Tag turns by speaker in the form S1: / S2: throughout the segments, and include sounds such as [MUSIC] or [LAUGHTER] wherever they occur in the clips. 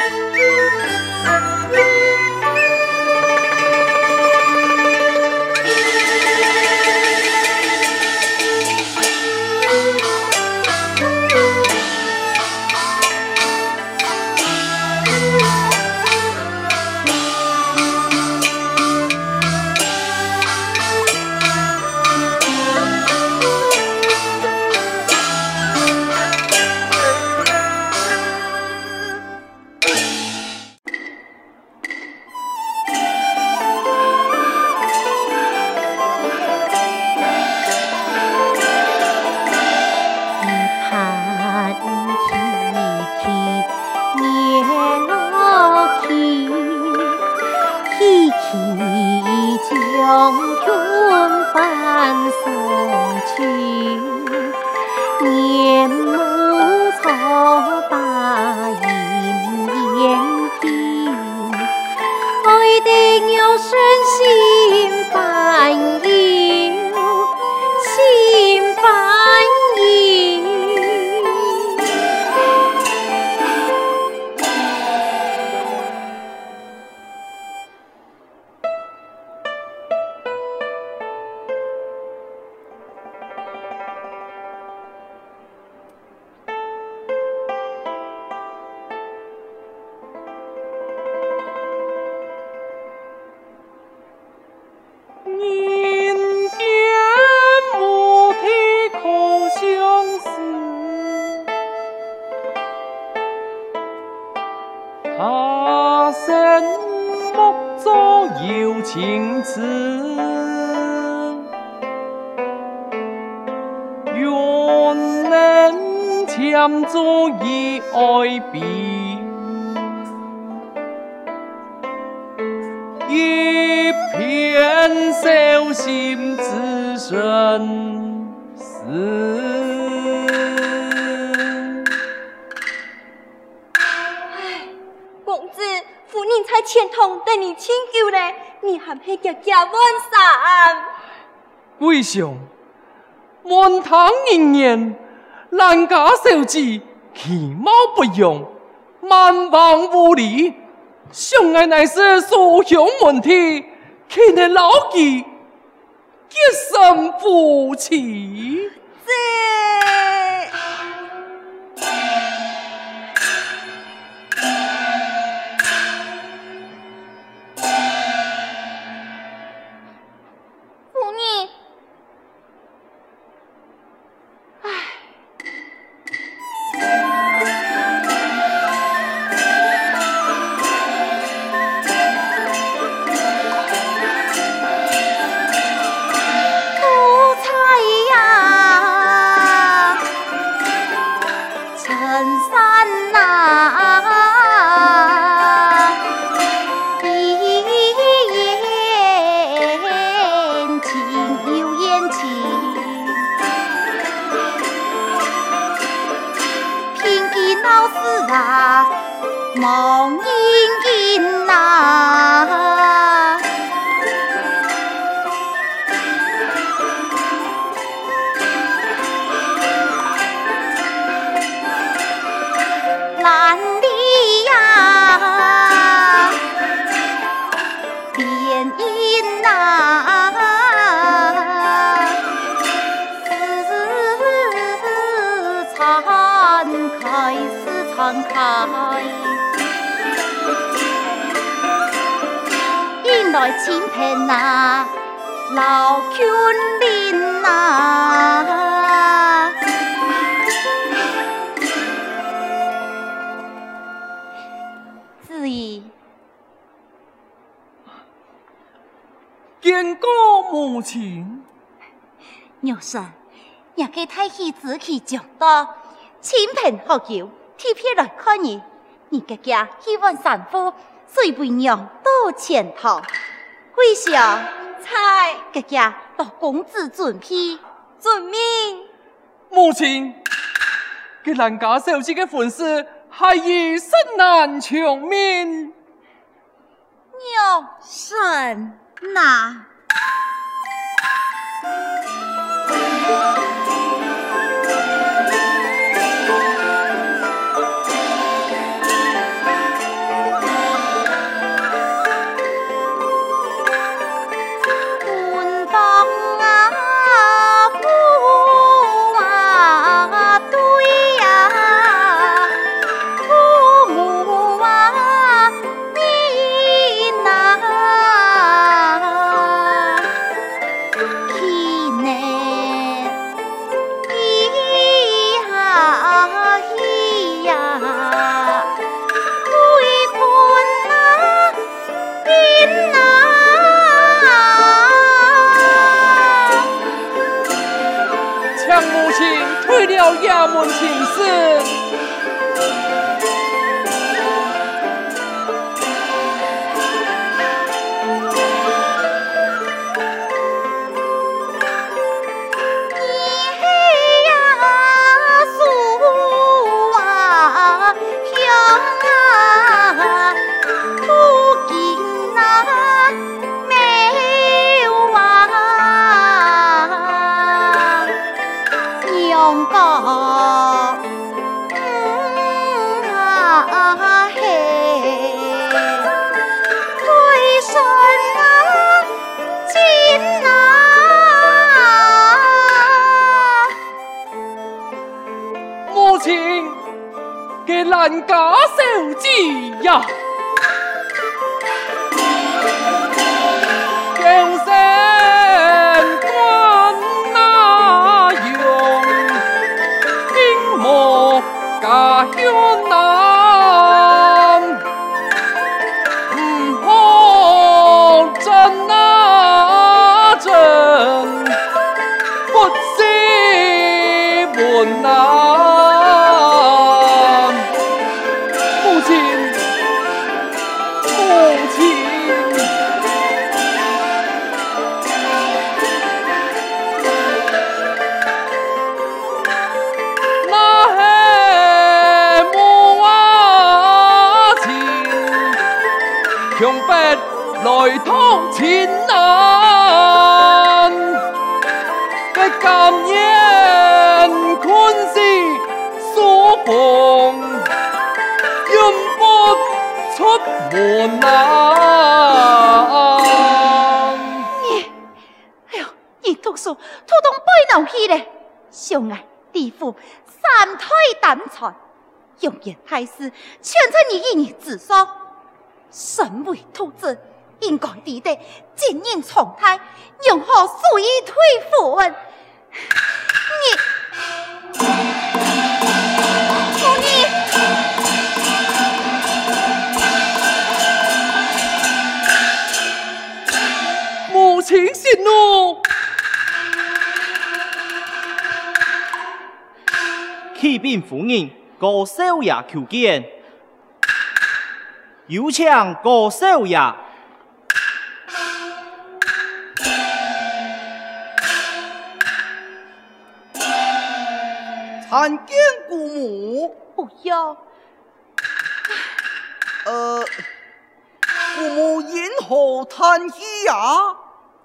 S1: Música [LAUGHS] 为兄，满堂人言，人家小姐其貌不扬，蛮横无理，想来乃是书香门第，肯定老几因
S2: 那思婵开思婵开。引来清盘那老君铃啊
S1: 结生夫妻。
S2: 牛孙，也给太妃子去讲道，亲朋好友特别来看你。你哥家希望丈夫随为娘到前头，为啥？
S3: 才
S2: 哥哥到公子准批
S3: 准命。
S1: 母亲，给人家小姐的婚事还已甚难成命。
S2: 牛孙哪？
S1: 万家小姐呀！
S2: 中背脑去咧，相爱地府三推胆才，永远太师，全在你一年之上，身为兔子。应该记得金银长泰，如何随意退婚？你，你，
S1: 母亲息怒，
S3: 启禀夫人，高少爷求见，有请高少爷。
S4: 参见姑母，
S2: 不要。
S4: 呃，姑母因何叹气呀？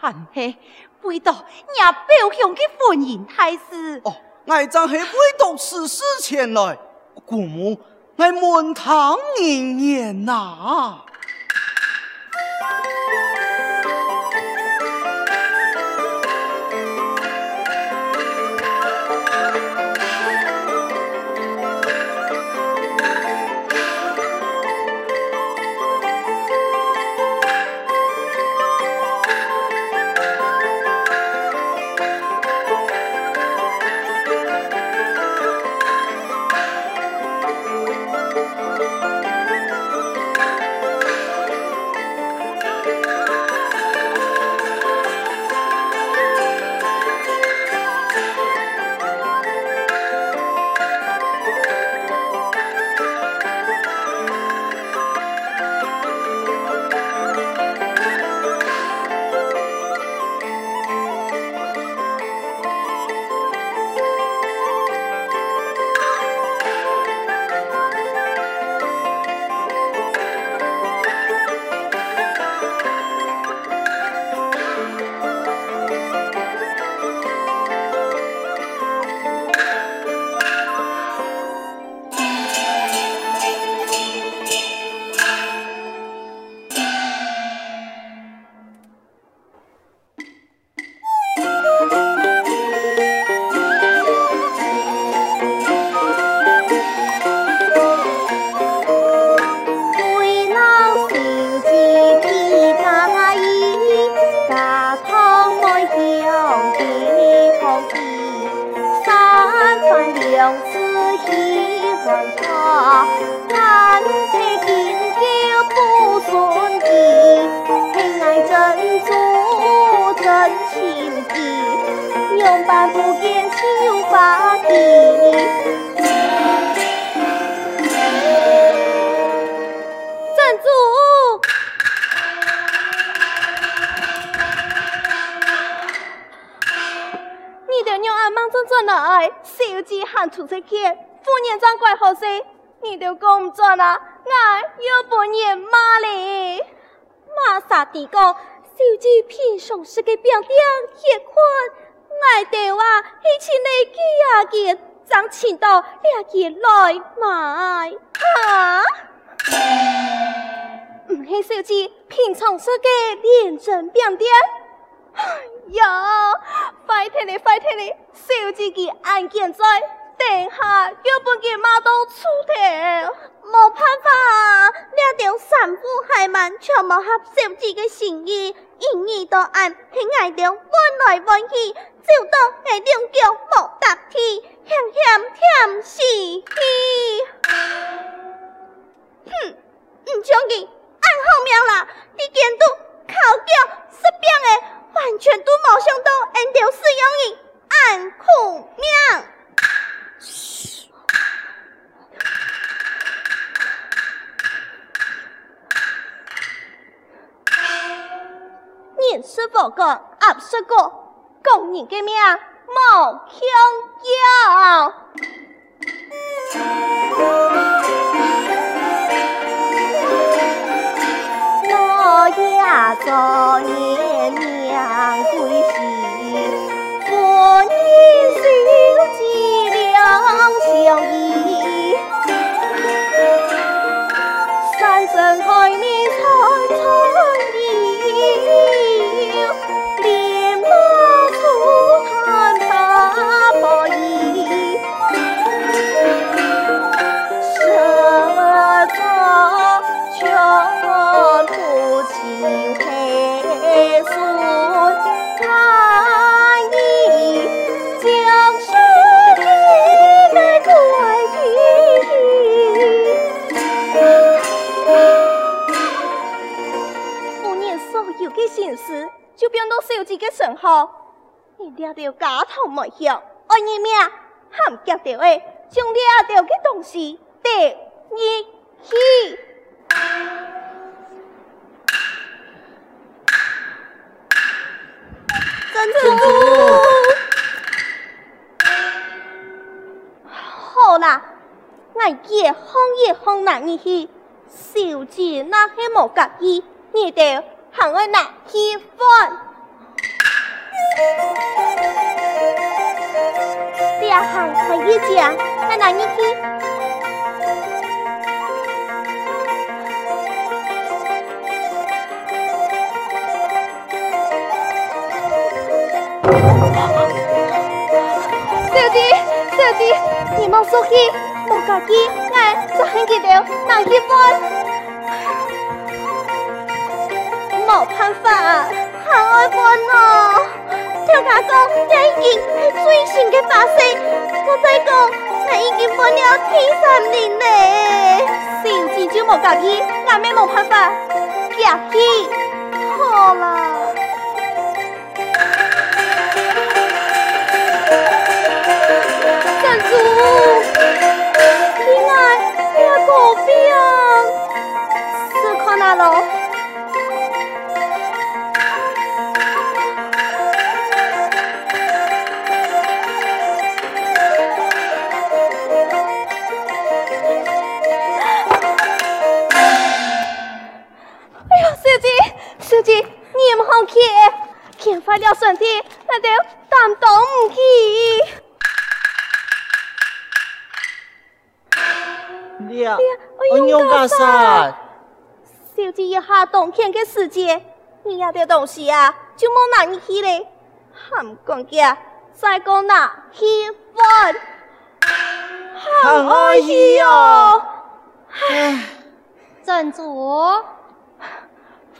S2: 还是为到伢表兄的婚姻大事。
S4: 哦，我正是为到此事前来，姑母我满堂应言
S5: 呐。喊出去见副院长怪好些，你都讲唔准啊！我有本人骂你，马萨地讲小姐平常时嘅表现也宽，我哋话以前你几啊件，争钱到两件来买，哈？唔系小姐平常时嘅认真表现。哎呀，快听你，快听你，小姐嘅案件在，等下要不给妈都出头，
S6: 冇办法啊，两条三夫还蛮全冇合小姐的心意，因意到案，喺爱中换来换去，就当系两脚冇搭梯，险险舔死去。哼，唔将佢按后面啦，啲监督考教失变诶。完全都冇想到，俺就是用伊按苦命。你是否讲俺说过，讲你的命冇强要。我也做你。就变到小姐嘅身后，你抓到假头没响，爱你命含夹到诶，将抓到嘅东西带你去。珍珠，好啦，我一哄一哄那你去，小姐那系冇介意，你得。喊我拿去分，两行可以讲，我拿你去。小姐，小姐，你莫生气，莫客气，我再冇办法，好爱分哦！听他讲，这已经系最新嘅把戏。我再讲，你已经搬了第三年嘞。小姐就冇介意，俺咩冇办法，介意，好啦。珍珠，你爱咩果饼？是看哪咯？姐一下冬天嘅时节，你要的东西啊，就莫拿你去嘞。喊公家再讲拿去分，
S3: 好可惜哦。
S6: 唉，珍珠，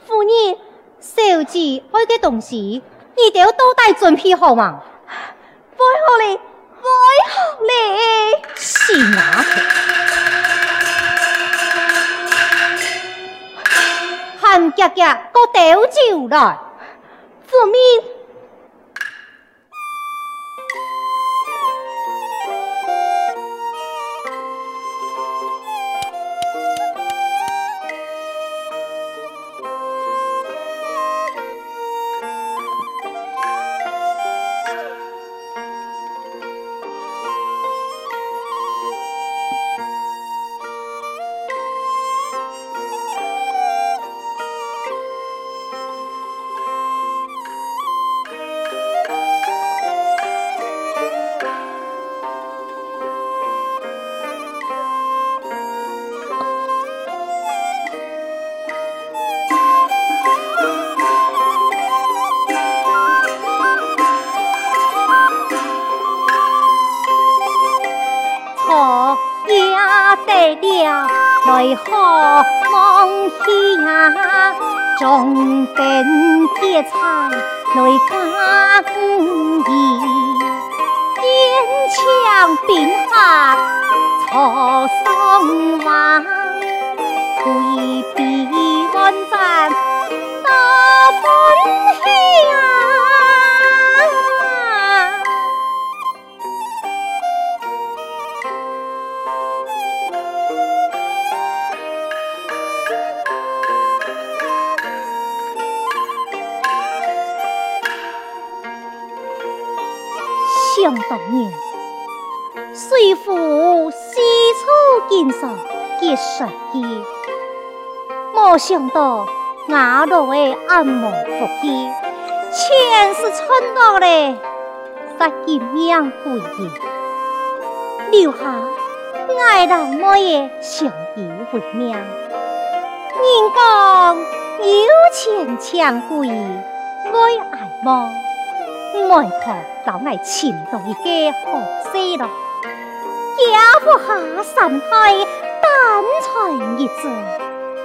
S6: 夫人，小姐爱个东西。你哋要多带准备好嘛？背后嚟，背后嚟，是哪？韩夹夹个吊酒来，做咩？
S2: 中等结彩来更衣，坚强并合错双环，没想到衙内的暗门伏击，全是穿到了杀一命归阴，留下爱老妹的相依为命。人讲有钱抢归，爱爱么？外婆早爱寻到一个好西郎，家不下山海，单传一字，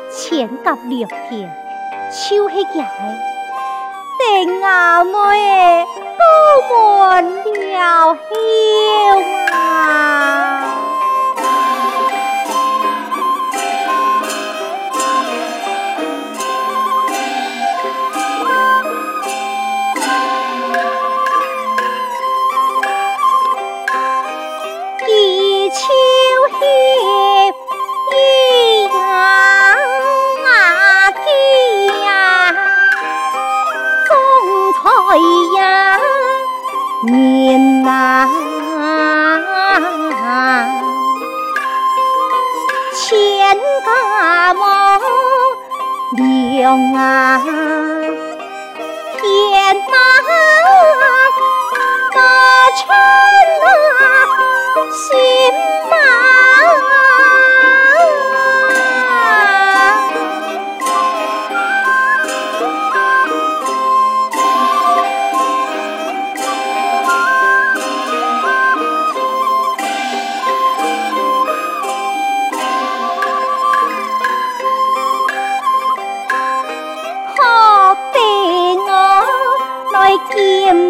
S2: 千甲六片，就是假的，等阿妹都满了休啊！啊，天哪，那春啊，心啊。手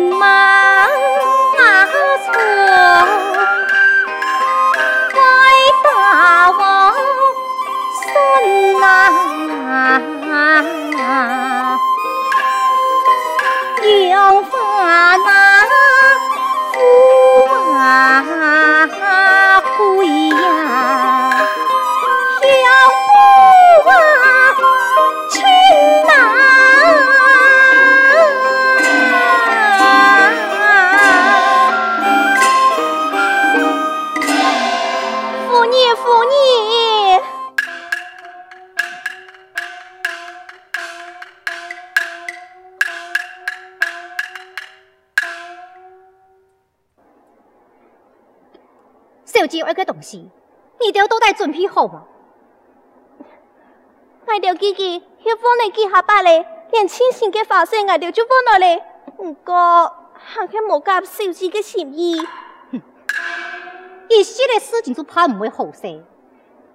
S2: 机有一个东西，你都都在准备好吗？
S6: 我着记记，要放你记下巴嘞，连亲情嘅发生，我着就放落嚟。不过，还系冇夹手机嘅心意。
S2: 哼，一些嘅事情就怕唔会好势。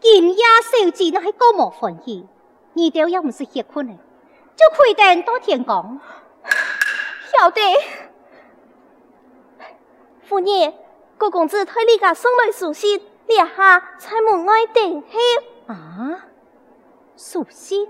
S2: 今夜手机那系高莫欢喜，你都要唔是结婚嘞，就可以等到天光。
S6: 晓得，夫人。顾公子替你家送来书信，你下在门外等候。
S2: 啊，书信。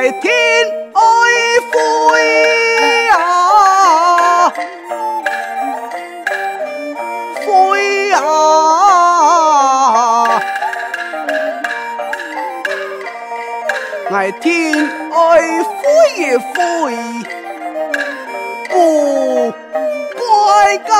S4: 乃天爱灰啊，灰啊，乃天爱灰灰。不怪
S5: 该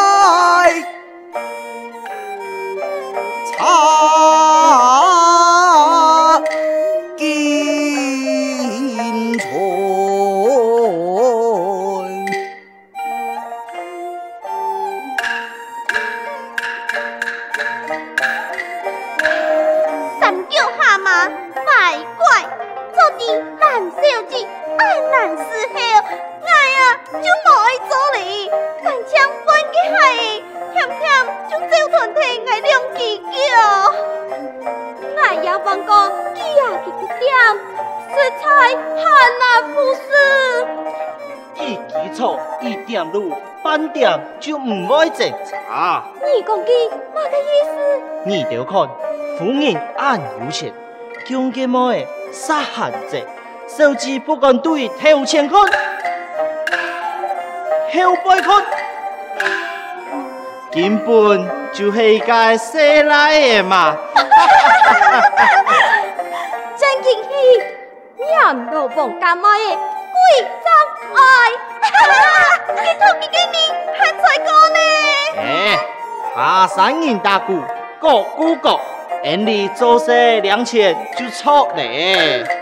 S5: 实在很难服侍。
S3: 一基础一点路，半点就唔爱侦查。
S5: 你讲嘅乜个意思？
S3: 你就看夫人俺有钱，穷嘅么诶，杀闲者，手机不敢对头前看，后背看，根本就是个西来的嘛。[LAUGHS]
S5: 念老王干么的贵州爱，给头几个你还在讲呢？
S3: 哎，爬山人打鼓，鼓鼓鼓，俺哋做些两钱就错了。